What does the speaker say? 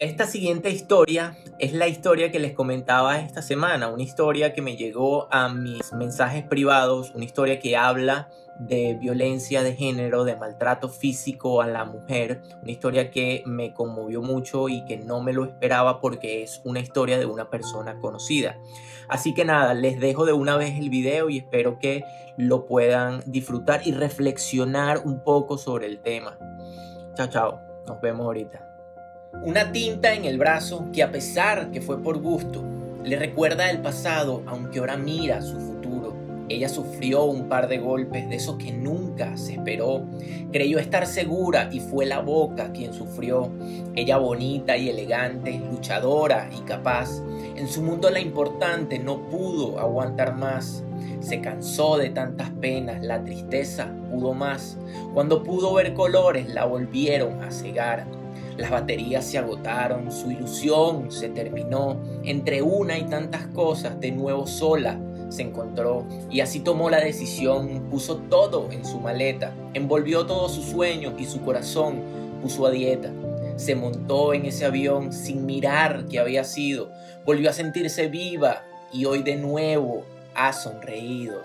Esta siguiente historia es la historia que les comentaba esta semana, una historia que me llegó a mis mensajes privados, una historia que habla de violencia de género, de maltrato físico a la mujer, una historia que me conmovió mucho y que no me lo esperaba porque es una historia de una persona conocida. Así que nada, les dejo de una vez el video y espero que lo puedan disfrutar y reflexionar un poco sobre el tema. Chao, chao, nos vemos ahorita. Una tinta en el brazo que a pesar que fue por gusto, le recuerda el pasado aunque ahora mira su futuro. Ella sufrió un par de golpes de esos que nunca se esperó. Creyó estar segura y fue la boca quien sufrió. Ella bonita y elegante, luchadora y capaz. En su mundo la importante no pudo aguantar más. Se cansó de tantas penas, la tristeza pudo más. Cuando pudo ver colores la volvieron a cegar las baterías se agotaron, su ilusión se terminó. Entre una y tantas cosas, de nuevo sola se encontró y así tomó la decisión, puso todo en su maleta, envolvió todos sus sueños y su corazón puso a dieta. Se montó en ese avión sin mirar que había sido, volvió a sentirse viva y hoy de nuevo ha sonreído.